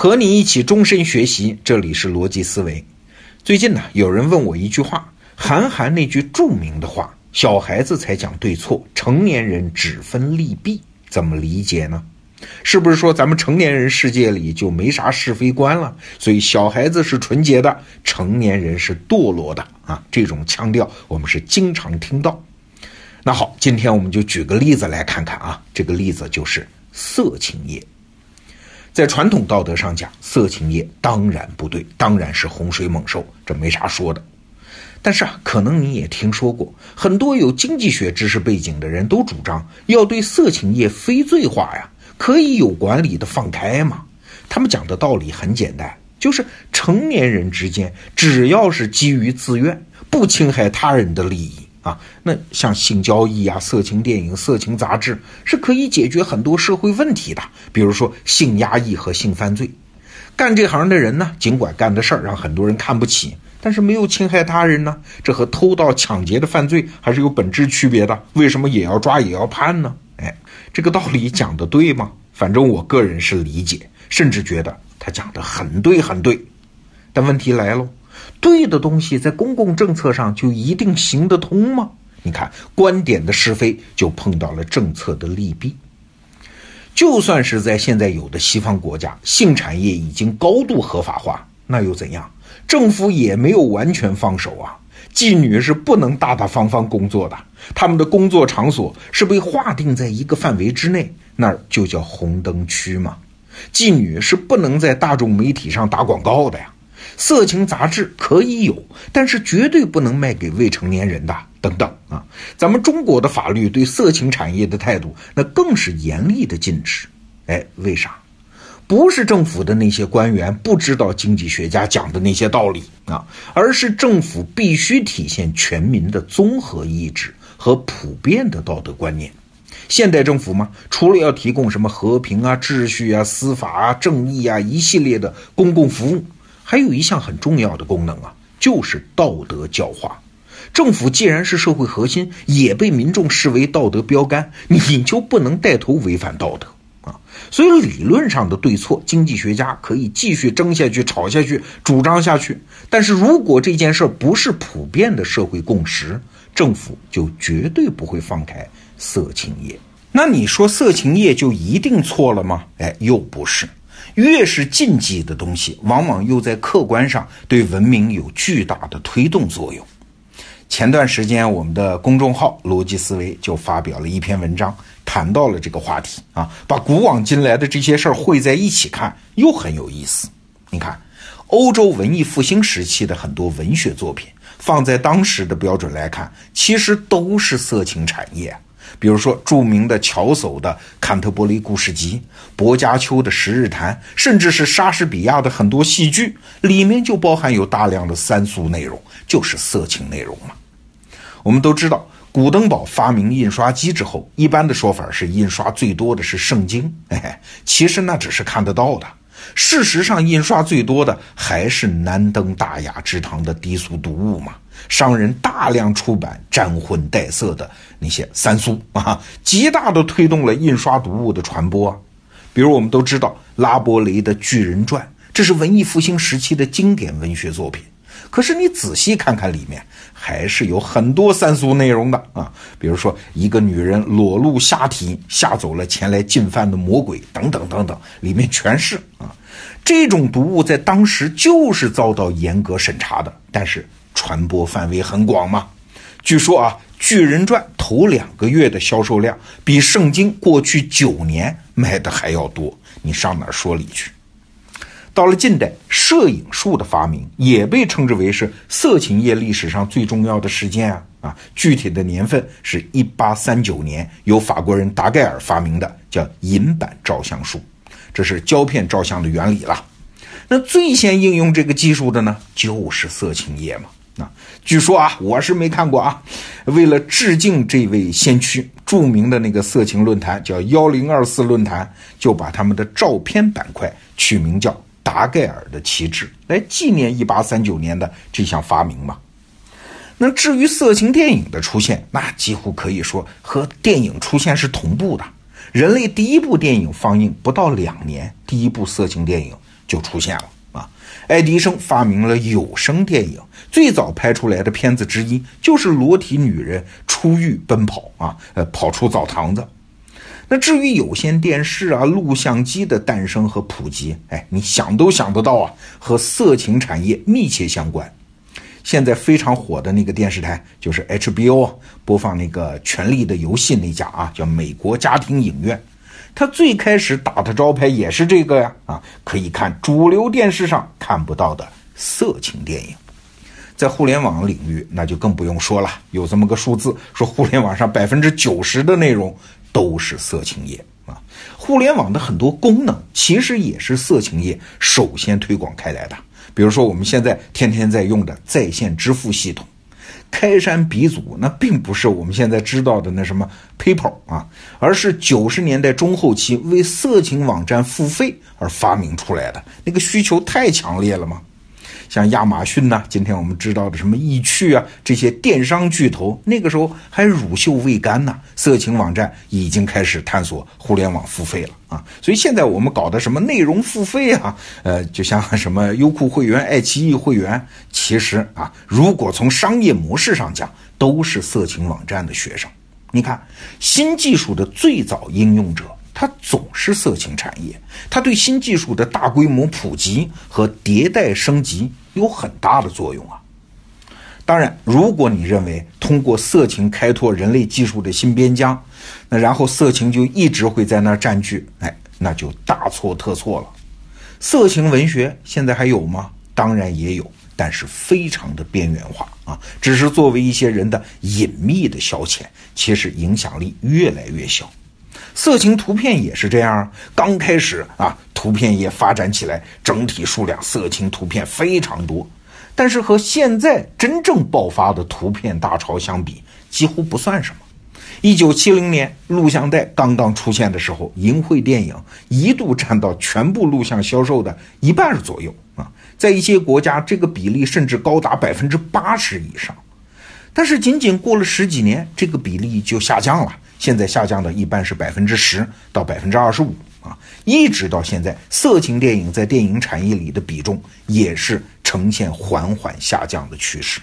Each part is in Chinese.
和你一起终身学习，这里是逻辑思维。最近呢，有人问我一句话，韩寒那句著名的话：“小孩子才讲对错，成年人只分利弊。”怎么理解呢？是不是说咱们成年人世界里就没啥是非观了？所以小孩子是纯洁的，成年人是堕落的啊？这种腔调我们是经常听到。那好，今天我们就举个例子来看看啊，这个例子就是色情业。在传统道德上讲，色情业当然不对，当然是洪水猛兽，这没啥说的。但是啊，可能你也听说过，很多有经济学知识背景的人都主张要对色情业非罪化呀，可以有管理的放开嘛。他们讲的道理很简单，就是成年人之间只要是基于自愿，不侵害他人的利益。啊，那像性交易啊、色情电影、色情杂志是可以解决很多社会问题的，比如说性压抑和性犯罪。干这行的人呢，尽管干的事儿让很多人看不起，但是没有侵害他人呢，这和偷盗、抢劫的犯罪还是有本质区别的。为什么也要抓也要判呢？哎，这个道理讲的对吗？反正我个人是理解，甚至觉得他讲的很对很对。但问题来了。对的东西在公共政策上就一定行得通吗？你看，观点的是非就碰到了政策的利弊。就算是在现在有的西方国家，性产业已经高度合法化，那又怎样？政府也没有完全放手啊。妓女是不能大大方方工作的，他们的工作场所是被划定在一个范围之内，那就叫红灯区嘛。妓女是不能在大众媒体上打广告的呀。色情杂志可以有，但是绝对不能卖给未成年人的。等等啊，咱们中国的法律对色情产业的态度，那更是严厉的禁止。哎，为啥？不是政府的那些官员不知道经济学家讲的那些道理啊，而是政府必须体现全民的综合意志和普遍的道德观念。现代政府嘛，除了要提供什么和平啊、秩序啊、司法啊、正义啊一系列的公共服务。还有一项很重要的功能啊，就是道德教化。政府既然是社会核心，也被民众视为道德标杆，你就不能带头违反道德啊。所以理论上的对错，经济学家可以继续争下去、吵下去、主张下去。但是如果这件事不是普遍的社会共识，政府就绝对不会放开色情业。那你说色情业就一定错了吗？哎，又不是。越是禁忌的东西，往往又在客观上对文明有巨大的推动作用。前段时间，我们的公众号“逻辑思维”就发表了一篇文章，谈到了这个话题啊，把古往今来的这些事儿汇在一起看，又很有意思。你看，欧洲文艺复兴时期的很多文学作品，放在当时的标准来看，其实都是色情产业。比如说，著名的乔叟的《坎特伯雷故事集》，薄伽丘的《十日谈》，甚至是莎士比亚的很多戏剧，里面就包含有大量的三俗内容，就是色情内容嘛。我们都知道，古登堡发明印刷机之后，一般的说法是印刷最多的是圣经，哎，其实那只是看得到的。事实上，印刷最多的还是难登大雅之堂的低俗读物嘛。商人大量出版沾荤带色的那些三苏啊，极大的推动了印刷读物的传播。比如我们都知道拉伯雷的《巨人传》，这是文艺复兴时期的经典文学作品。可是你仔细看看里面，还是有很多三俗内容的啊。比如说一个女人裸露下体吓走了前来进犯的魔鬼，等等等等，里面全是啊。这种读物在当时就是遭到严格审查的，但是。传播范围很广嘛？据说啊，《巨人传》头两个月的销售量比《圣经》过去九年卖的还要多，你上哪说理去？到了近代，摄影术的发明也被称之为是色情业历史上最重要的事件啊啊！具体的年份是一八三九年，由法国人达盖尔发明的，叫银版照相术，这是胶片照相的原理了。那最先应用这个技术的呢，就是色情业嘛。啊，据说啊，我是没看过啊。为了致敬这位先驱，著名的那个色情论坛叫幺零二四论坛，就把他们的照片板块取名叫“达盖尔的旗帜”，来纪念一八三九年的这项发明嘛。那至于色情电影的出现，那几乎可以说和电影出现是同步的。人类第一部电影放映不到两年，第一部色情电影就出现了啊。爱迪生发明了有声电影，最早拍出来的片子之一就是裸体女人出狱奔跑啊，呃，跑出澡堂子。那至于有线电视啊、录像机的诞生和普及，哎，你想都想不到啊，和色情产业密切相关。现在非常火的那个电视台就是 HBO，播放那个《权力的游戏》那家啊，叫美国家庭影院。他最开始打的招牌也是这个呀，啊，可以看主流电视上看不到的色情电影。在互联网领域，那就更不用说了，有这么个数字，说互联网上百分之九十的内容。都是色情业啊！互联网的很多功能其实也是色情业首先推广开来的。比如说我们现在天天在用的在线支付系统，开山鼻祖那并不是我们现在知道的那什么 paper 啊，而是九十年代中后期为色情网站付费而发明出来的。那个需求太强烈了嘛。像亚马逊呐，今天我们知道的什么易趣啊，这些电商巨头，那个时候还乳臭未干呢，色情网站已经开始探索互联网付费了啊。所以现在我们搞的什么内容付费啊，呃，就像什么优酷会员、爱奇艺会员，其实啊，如果从商业模式上讲，都是色情网站的学生。你看，新技术的最早应用者。它总是色情产业，它对新技术的大规模普及和迭代升级有很大的作用啊。当然，如果你认为通过色情开拓人类技术的新边疆，那然后色情就一直会在那儿占据，哎，那就大错特错了。色情文学现在还有吗？当然也有，但是非常的边缘化啊，只是作为一些人的隐秘的消遣，其实影响力越来越小。色情图片也是这样，刚开始啊，图片业发展起来，整体数量色情图片非常多，但是和现在真正爆发的图片大潮相比，几乎不算什么。一九七零年录像带刚刚出现的时候，淫秽电影一度占到全部录像销售的一半左右啊，在一些国家，这个比例甚至高达百分之八十以上。但是仅仅过了十几年，这个比例就下降了。现在下降的一般是百分之十到百分之二十五啊，一直到现在，色情电影在电影产业里的比重也是呈现缓缓下降的趋势。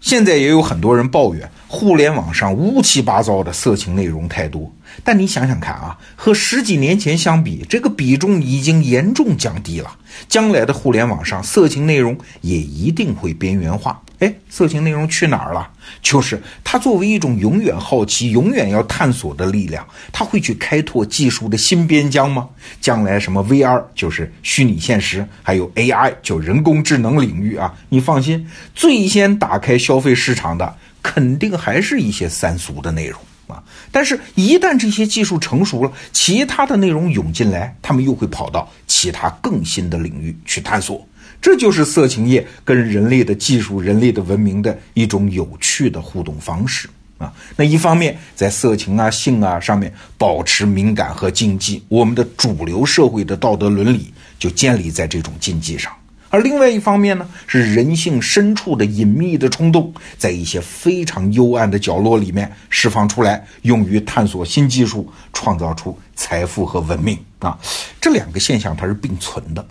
现在也有很多人抱怨互联网上乌七八糟的色情内容太多，但你想想看啊，和十几年前相比，这个比重已经严重降低了。将来的互联网上色情内容也一定会边缘化。哎，色情内容去哪儿了？就是它作为一种永远好奇、永远要探索的力量，它会去开拓技术的新边疆吗？将来什么 VR 就是虚拟现实，还有 AI 就人工智能领域啊，你放心，最先打开消费市场的肯定还是一些三俗的内容啊。但是，一旦这些技术成熟了，其他的内容涌进来，他们又会跑到其他更新的领域去探索。这就是色情业跟人类的技术、人类的文明的一种有趣的互动方式啊。那一方面在色情啊、性啊上面保持敏感和禁忌，我们的主流社会的道德伦理就建立在这种禁忌上；而另外一方面呢，是人性深处的隐秘的冲动，在一些非常幽暗的角落里面释放出来，用于探索新技术，创造出财富和文明啊。这两个现象它是并存的。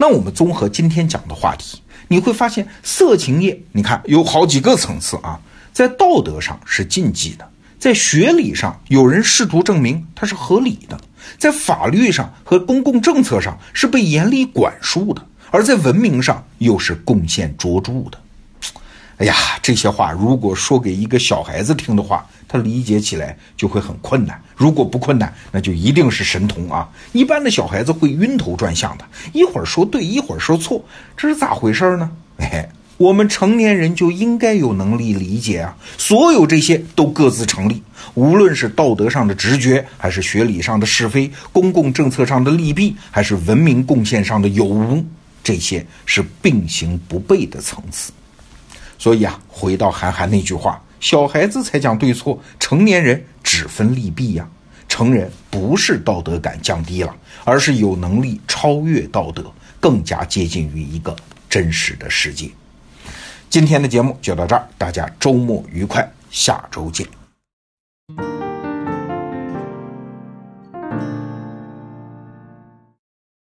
那我们综合今天讲的话题，你会发现色情业，你看有好几个层次啊，在道德上是禁忌的，在学理上有人试图证明它是合理的，在法律上和公共政策上是被严厉管束的，而在文明上又是贡献卓著的。哎呀，这些话如果说给一个小孩子听的话，他理解起来就会很困难。如果不困难，那就一定是神童啊！一般的小孩子会晕头转向的，一会儿说对，一会儿说错，这是咋回事呢？哎，我们成年人就应该有能力理解啊！所有这些都各自成立，无论是道德上的直觉，还是学理上的是非，公共政策上的利弊，还是文明贡献上的有无，这些是并行不悖的层次。所以啊，回到韩寒那句话：“小孩子才讲对错，成年人只分利弊呀。”成人不是道德感降低了，而是有能力超越道德，更加接近于一个真实的世界。今天的节目就到这儿，大家周末愉快，下周见。